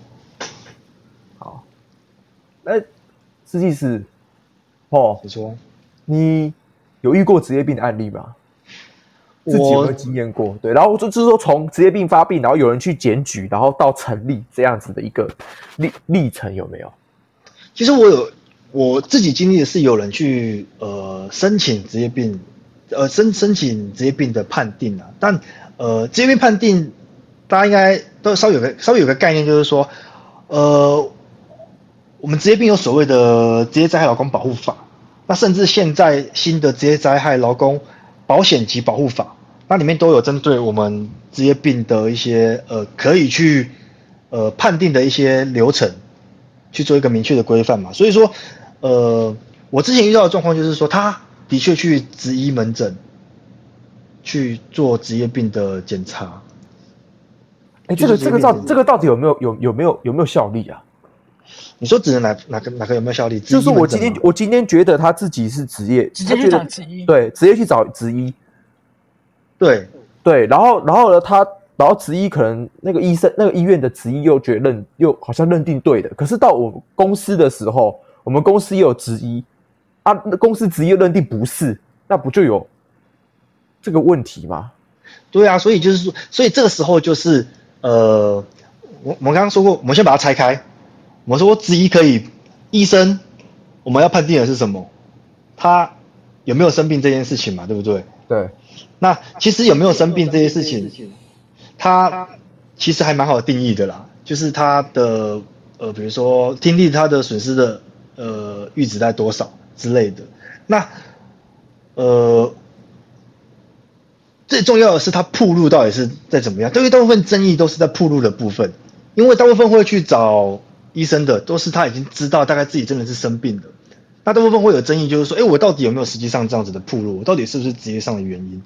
好，那实际是，哦，你说，你有遇过职业病的案例吗？自己有没有经验过？对，然后就就是说，从职业病发病，然后有人去检举，然后到成立这样子的一个历历程有没有？其实我有我自己经历的是有人去呃申请职业病，呃申申请职业病的判定啊，但呃职业病判定大家应该都稍微有个稍微有个概念，就是说呃我们职业病有所谓的职业灾害劳工保护法，那甚至现在新的职业灾害劳工保险及保护法。那里面都有针对我们职业病的一些呃可以去呃判定的一些流程，去做一个明确的规范嘛。所以说，呃，我之前遇到的状况就是说，他的确去职医门诊去做职业病的检查。哎，这个这个到这个到底有没有有有没有有没有效力啊？你说指的哪哪个哪个有没有效力？就是我今天我今天觉得他自己是职业，直接去找职医，对，直接去找职医。对对，然后然后呢，他然后职医可能那个医生那个医院的职医又觉得认又好像认定对的，可是到我们公司的时候，我们公司也有职医啊，那公司职业认定不是，那不就有这个问题吗？对啊，所以就是说，所以这个时候就是呃，我我们刚刚说过，我们先把它拆开，我说我质疑可以，医生我们要判定的是什么？他有没有生病这件事情嘛？对不对？对。那其实有没有生病这些事情，他其实还蛮好定义的啦。就是他的呃，比如说听力他的损失的呃阈值在多少之类的。那呃，最重要的是他铺路到底是在怎么样？因为大部分争议都是在铺路的部分，因为大部分会去找医生的都是他已经知道大概自己真的是生病的。那大部分会有争议，就是说，哎，我到底有没有实际上这样子的暴露？我到底是不是职业上的原因？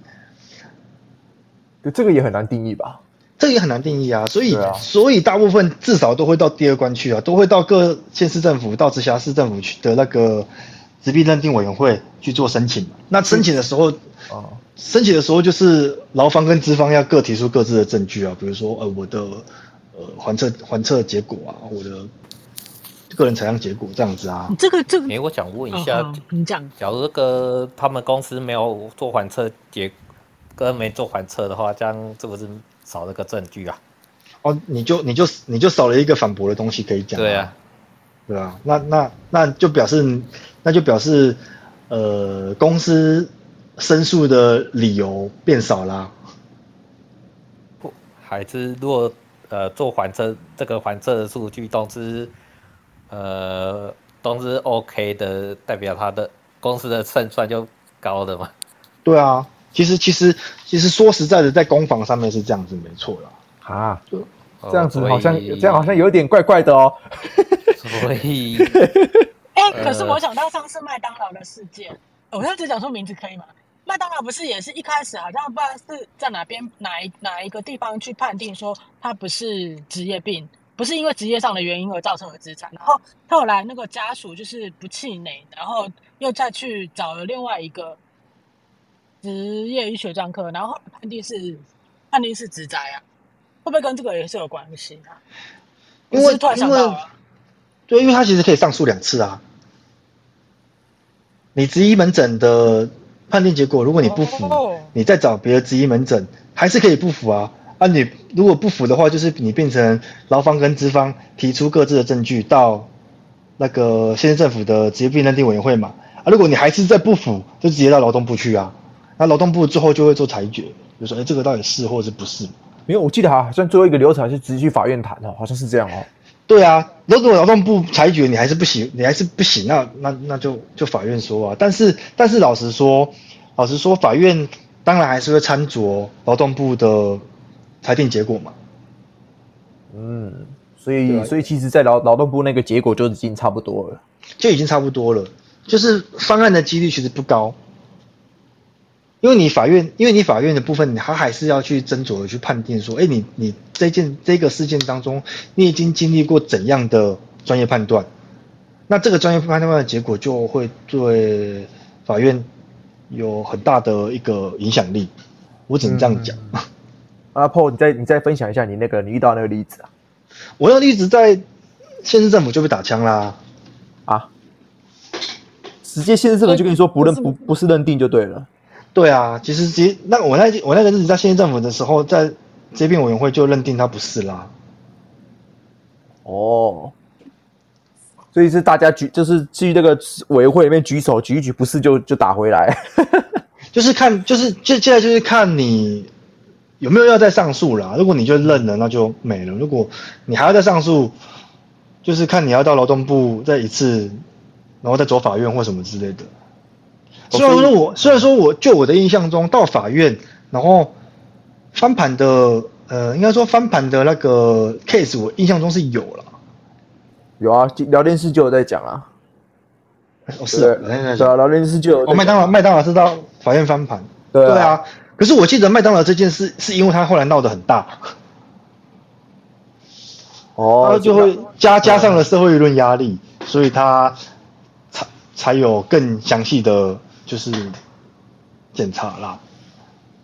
对，这个也很难定义吧？这个也很难定义啊，所以、啊、所以大部分至少都会到第二关去啊，都会到各县市政府、到直辖市政府去的那个疾病认定委员会去做申请。那申请的时候，哦，申请的时候就是劳方跟资方要各提出各自的证据啊，比如说呃我的呃环测环测结果啊，我的个人采样结果这样子啊。这个这个，哎，我想问一下，哦、你讲，假如这个他们公司没有做环测结。跟没做环测的话，这样是不是少了个证据啊？哦，你就你就你就少了一个反驳的东西可以讲。对啊，对啊，那那那就表示那就表示，呃，公司申诉的理由变少啦。不，还是如果呃做还车这个还测的数据都是呃都是 OK 的，代表他的公司的胜算就高的嘛？对啊，其实其实其实说实在的，在攻防上面是这样子没错啦。啊，这样子好像、哦、这样好像有点怪怪的哦。所以，哎、欸，可是我想到上次麦当劳的事件，我现在只讲出名字可以吗？麦当劳不是也是一开始好像不知道是在哪边哪一哪一个地方去判定说他不是职业病，不是因为职业上的原因而造成的资产，然后后来那个家属就是不气馁，然后又再去找了另外一个职业医学专科，然后判定是判定是职灾啊，会不会跟这个也是有关系啊？因为突然想到了，对，因为他其实可以上诉两次啊，你职医门诊的。判定结果，如果你不服，你再找别的职医门诊，还是可以不服啊。啊，你如果不服的话，就是你变成劳方跟资方提出各自的证据到那个县政府的职业病认定委员会嘛。啊，如果你还是在不服，就直接到劳动部去啊。那劳动部之后就会做裁决，就说，哎，这个到底是或者不是？因为我记得好像最后一个流程是直接去法院谈哦，好像是这样哦。对啊，如果劳动部裁决你还是不行，你还是不行，那那那就就法院说啊。但是但是老实说，老实说，法院当然还是会参酌劳动部的裁定结果嘛。嗯，所以、啊、所以其实，在劳劳动部那个结果就已经差不多了，就已经差不多了，就是方案的几率其实不高。因为你法院，因为你法院的部分，他还是要去斟酌的去判定说，哎，你你这件这个事件当中，你已经经历过怎样的专业判断？那这个专业判断的结果就会对法院有很大的一个影响力。我只能这样讲。嗯、阿 Paul，你再你再分享一下你那个你遇到那个例子啊？我那个例子在县市政府就被打枪啦。啊？直接县市政府就跟你说不认不不是认定就对了。对啊，其实其实那我那我那个日子在县政府的时候，在这边委员会就认定他不是啦。哦，所以是大家举，就是去那个委员会里面举手举一举，不是就就打回来。就是看，就是就现在就是看你有没有要再上诉啦。如果你就认了，那就没了；如果你还要再上诉，就是看你要到劳动部再一次，然后再走法院或什么之类的。虽然说我虽然说我就我的印象中到法院，然后翻盘的呃，应该说翻盘的那个 case，我印象中是有了。有啊，聊天室就有在讲啊。哦，是啊，对啊，聊天室就有。哦，麦当劳麦当劳是到法院翻盘。对啊，对啊。可是我记得麦当劳这件事是因为他后来闹得很大。哦。他就会加加上了社会舆论压力，所以他才才有更详细的。就是检查啦，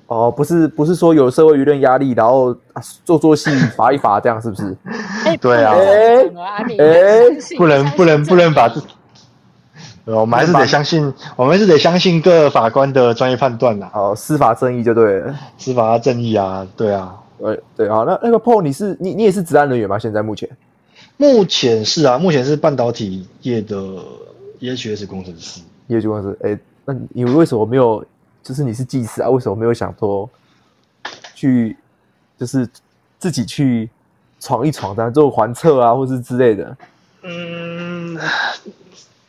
哦，不是不是说有社会舆论压力，然后做做戏 罚一罚这样是不是？对啊，哎，不能不能不能把这，我们还是得相信，我们还是得相信各法官的专业判断啦。哦，司法正义就对了，司法正义啊，对啊，对对，啊，那那个 Paul，你是你你也是职安人员吗？现在目前？目前是啊，目前是半导体业的 EHS 工程师，EHS 工程师，哎。那你为什么没有？就是你是技师啊，为什么没有想说去，就是自己去闯一闯，这样做环测啊，或是之类的？嗯，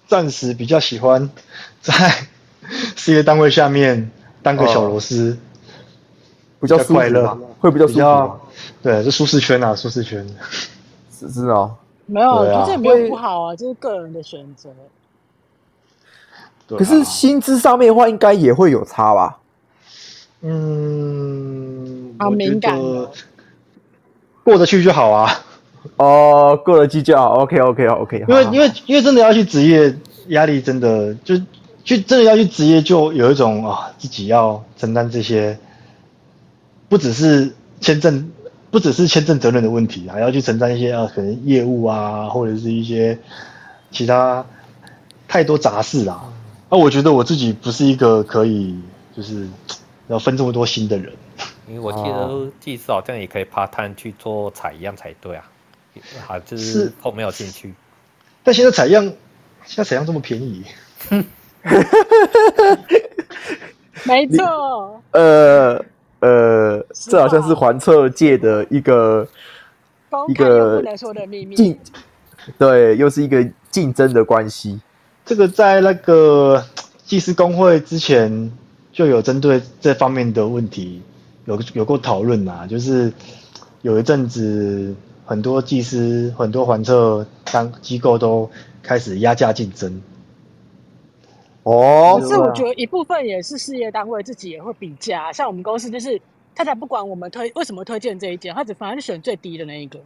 暂时比较喜欢在事业单位下面当个小螺丝，比较快乐，会比较舒服。对，是舒适圈啊，舒适圈。是是哦，没有，这也没有不好啊，就是个人的选择。可是薪资上面的话，应该也会有差吧？嗯，好敏感，过得去就好啊。哦，过得去就好。OK，OK，OK。因为因为因为真的要去职业，压力真的就去真的要去职业，就有一种啊，自己要承担这些，不只是签证，不只是签证责任的问题，还要去承担一些啊，可能业务啊，或者是一些其他太多杂事啊。那、啊、我觉得我自己不是一个可以就是要分这么多心的人，因为我记得技师好像也可以 part time 去做采样才对啊，好就是后没有进去。但现在采样，现在采样这么便宜，没错。呃呃，这好像是环测界的一个一个不能说的秘密。竞对，又是一个竞争的关系。这个在那个技师工会之前就有针对这方面的问题有有过讨论呐，就是有一阵子很多技师、很多环测当机构都开始压价竞争。哦，可是我觉得一部分也是事业单位自己也会比价，像我们公司就是他才不管我们推为什么推荐这一件，他只反正就选最低的那一个。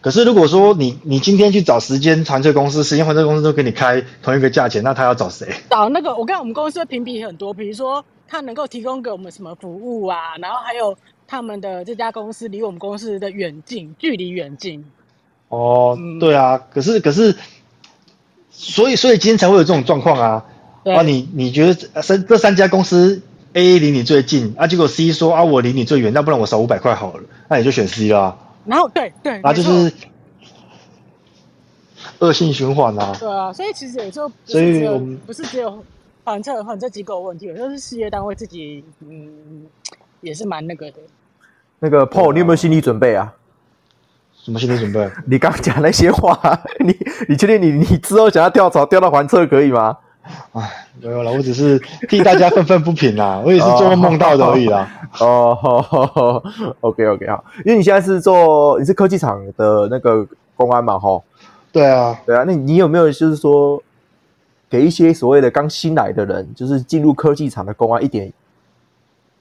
可是如果说你你今天去找时间环测公司，时间环测公司都给你开同一个价钱，那他要找谁？找那个我看我们公司的评比很多，比如说他能够提供给我们什么服务啊，然后还有他们的这家公司离我们公司的远近距离远近。哦，嗯、对啊，可是可是，所以所以今天才会有这种状况啊。啊，你你觉得三这三家公司 A 离你最近啊，结果 C 说啊，我离你最远，那不然我少五百块好了，那你就选 C 啦。然后对对，啊就是恶性循环啊。对啊，所以其实有时候，所以我们不是只有环测环测机构问题，有时候是事业单位自己，嗯，也是蛮那个的。那个 Paul，你有没有心理准备啊？什么心理准备？你刚讲那些话，你你确定你你之后想要跳槽调到环测可以吗？哎，没有了，我只是替大家愤愤不平啦，我也是做梦梦到的而已啦。哦，OK OK 好，因为你现在是做你是科技厂的那个公安嘛，吼。对啊，对啊，那你有没有就是说给一些所谓的刚新来的人，就是进入科技厂的公安一点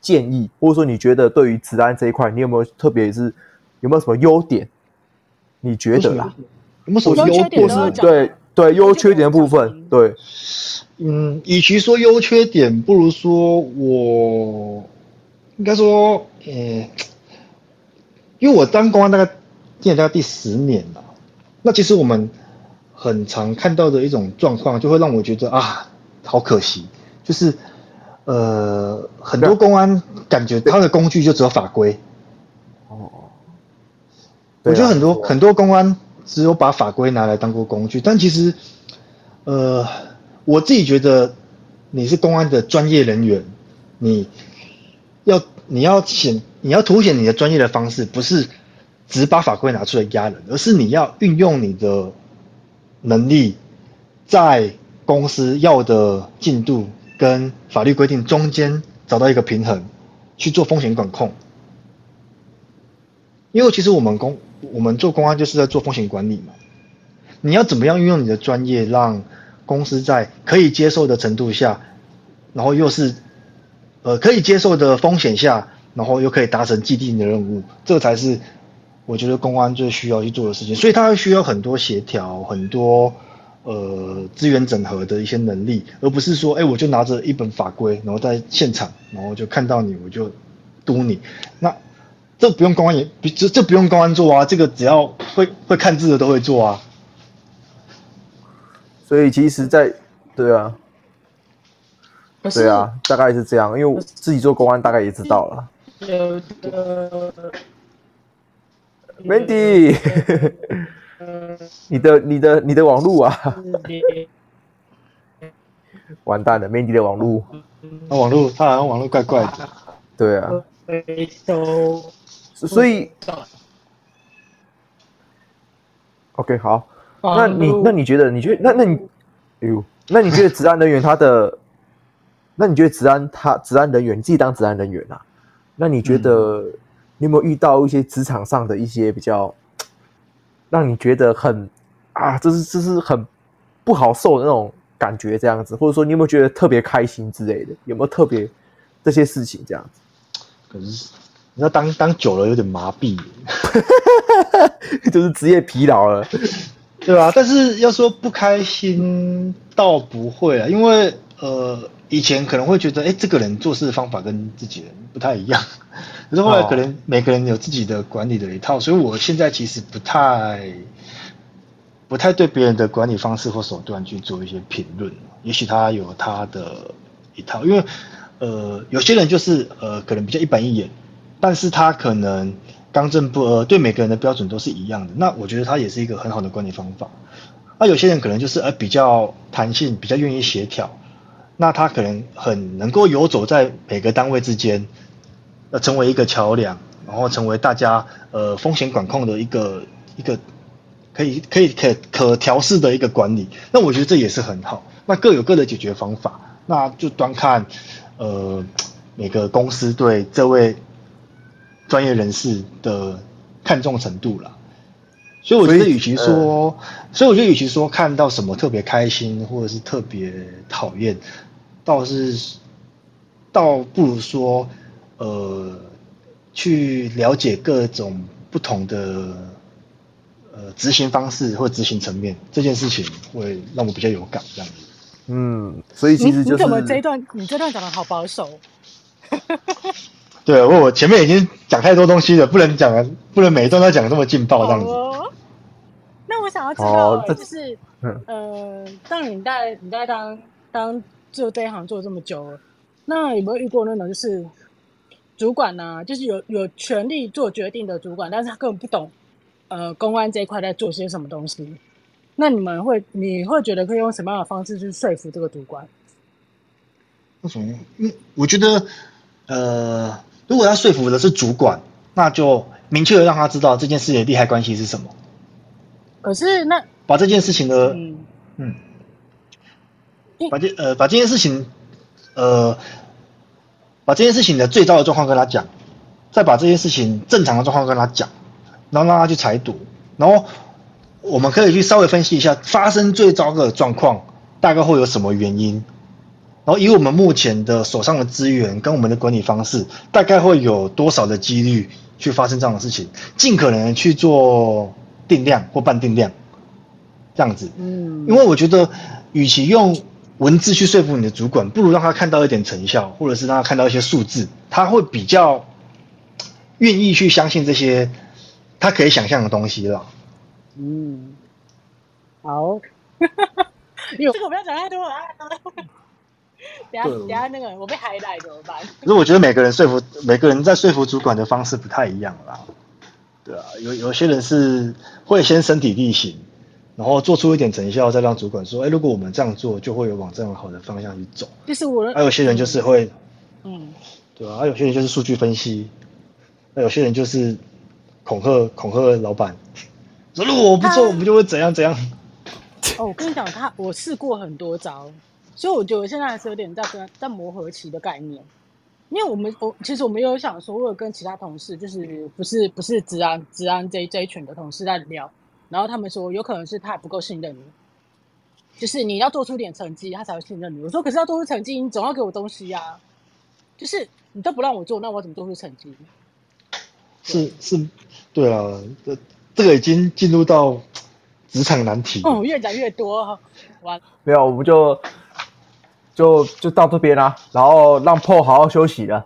建议，或者说你觉得对于治安这一块，你有没有特别是有没有什么优点？你觉得啦？有没有什么优点？是对。对优缺点的部分，对，嗯，与其说优缺点，不如说我应该说，呃，因为我当公安大概进大概第十年了，那其实我们很常看到的一种状况，就会让我觉得啊，好可惜，就是呃，很多公安感觉他的工具就只有法规，哦，我觉得很多很多公安。只有把法规拿来当做工具，但其实，呃，我自己觉得你是公安的专业人员，你要你要显你要凸显你的专业的方式，不是只把法规拿出来压人，而是你要运用你的能力，在公司要的进度跟法律规定中间找到一个平衡，去做风险管控。因为其实我们公我们做公安就是在做风险管理嘛，你要怎么样运用你的专业，让公司在可以接受的程度下，然后又是呃可以接受的风险下，然后又可以达成既定的任务，这才是我觉得公安最需要去做的事情。所以它需要很多协调，很多呃资源整合的一些能力，而不是说，哎，我就拿着一本法规，然后在现场，然后就看到你我就督你，那。这不用公安也，这这不用公安做啊，这个只要会会看字的都会做啊。所以其实在，在对啊，对啊，大概是这样，因为我自己做公安，大概也知道了。有的，Mandy，你的你的你的网路啊，完蛋了，Mandy 的网路，那网路他好像网路怪怪的，对啊。所以，OK，好，那你那你觉得？你觉得？那那你，哎呦，那你觉得职安人员他的？那你觉得职安他职安人员，你自己当职安人员啊？那你觉得你有没有遇到一些职场上的一些比较让你觉得很啊，这是这是很不好受的那种感觉，这样子，或者说你有没有觉得特别开心之类的？有没有特别这些事情这样子？可是。你要当当久了有点麻痹，就是职业疲劳了，对吧？但是要说不开心，倒不会啊，因为呃，以前可能会觉得，哎，这个人做事的方法跟自己人不太一样，可是后来可能每个人有自己的管理的一套，所以我现在其实不太不太对别人的管理方式或手段去做一些评论，也许他有他的一套，因为呃，有些人就是呃，可能比较一板一眼。但是他可能刚正不阿，对每个人的标准都是一样的。那我觉得他也是一个很好的管理方法。那有些人可能就是呃比较弹性，比较愿意协调。那他可能很能够游走在每个单位之间，呃成为一个桥梁，然后成为大家呃风险管控的一个一个可以可以可可调试的一个管理。那我觉得这也是很好。那各有各的解决方法，那就端看呃每个公司对这位专业人士的看重程度了。所以我觉得，与其说，所以，呃、所以我觉得，与其说看到什么特别开心，或者是特别讨厌，倒是，倒不如说，呃，去了解各种不同的，呃，执行方式或执行层面，这件事情会让我比较有感，这样子。嗯，所以其实就是，你怎么这一段，你这段讲的好保守。对，我我前面已经讲太多东西了，不能讲，不能每一段都讲这么劲爆这样子。那我想要知道，就是，呃，当你在你在当当做这一行做这么久了，那有没有遇过那种就是主管呢、啊，就是有有权利做决定的主管，但是他根本不懂，呃，公安这一块在做些什么东西？那你们会你会觉得可以用什么样的方式去说服这个主管？那什么？嗯，我觉得，呃，如果他说服的是主管，那就明确的让他知道这件事的利害关系是什么。可是那把这件事情的嗯，嗯。把这呃把这件事情呃把这件事情的最糟的状况跟他讲，再把这件事情正常的状况跟他讲，然后让他去裁读，然后我们可以去稍微分析一下发生最糟的状况大概会有什么原因，然后以我们目前的手上的资源跟我们的管理方式，大概会有多少的几率去发生这样的事情，尽可能去做。定量或半定量，这样子，嗯，因为我觉得，与其用文字去说服你的主管，不如让他看到一点成效，或者是让他看到一些数字，他会比较愿意去相信这些他可以想象的东西了。嗯，好，因为这个不要讲太多了，等下等下那个我被 highlight 怎么办？可是我觉得每个人说服每个人在说服主管的方式不太一样啦。对啊，有有些人是会先身体力行，然后做出一点成效，再让主管说：“哎，如果我们这样做，就会有往这样好的方向去走。”就是我。还有些人就是会，嗯，对啊，还有些人就是数据分析，那有些人就是恐吓恐吓老板，说如果我不做，我们就会怎样怎样。哦，我跟你讲，他我试过很多招，所以我觉得我现在还是有点在跟在磨合期的概念。因为我们我其实我们有想说，我有跟其他同事，就是不是不是治安治安这这一群的同事在聊，然后他们说有可能是他还不够信任你，就是你要做出点成绩，他才会信任你。我说可是要做出成绩，你总要给我东西呀、啊，就是你都不让我做，那我怎么做出成绩？是是，对啊，这这个已经进入到职场难题。哦，越讲越多，完没有，我们就。就就到这边啦、啊，然后让 Paul 好好休息了。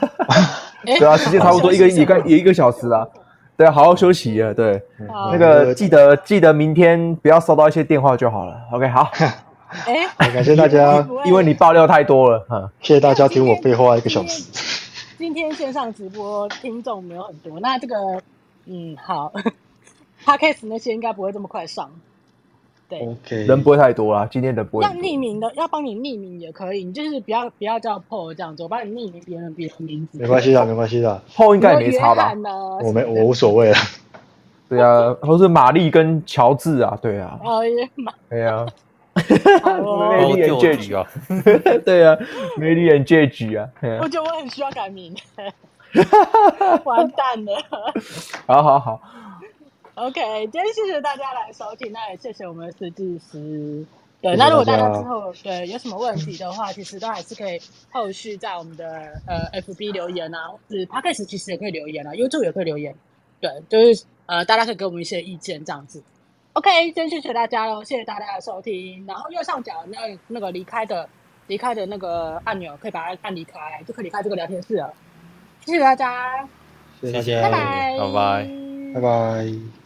对啊，时间差不多一个一个一个小时了，对啊，好好休息了。对，那个记得记得明天不要收到一些电话就好了。OK，好。哎，感谢大家，因为你爆料太多了。嗯，谢谢大家听我废话一个小时。今天线上直播听众没有很多，那这个嗯好，Podcast 那些应该不会这么快上。对，OK，人不会太多啦，今天人不会。要匿名的，要帮你匿名也可以，你就是不要不要叫 Paul 这样子，我帮你匿名别人别人名字。没关系的，没关系的，Paul 应该也没差吧？我没，我无所谓了。对啊，或是玛丽跟乔治啊，对啊。哦耶，对啊。Mary and Judge 啊，对啊，Mary and Judge 啊。我觉得我很需要改名。完蛋了。好好好。OK，今天谢谢大家来收听，那也谢谢我们的设计师。对，那如果大家之后对有什么问题的话，其实都还是可以后续在我们的呃 FB 留言啊，或是 Podcast 其实也可以留言啊，YouTube 也可以留言。对，就是呃大家可以给我们一些意见这样子。OK，今天谢谢大家喽，谢谢大家的收听。然后右上角那那个离开的离开的那个按钮，可以把它按离开，就可以离开这个聊天室了。谢谢大家，谢谢，拜拜，拜拜，拜拜。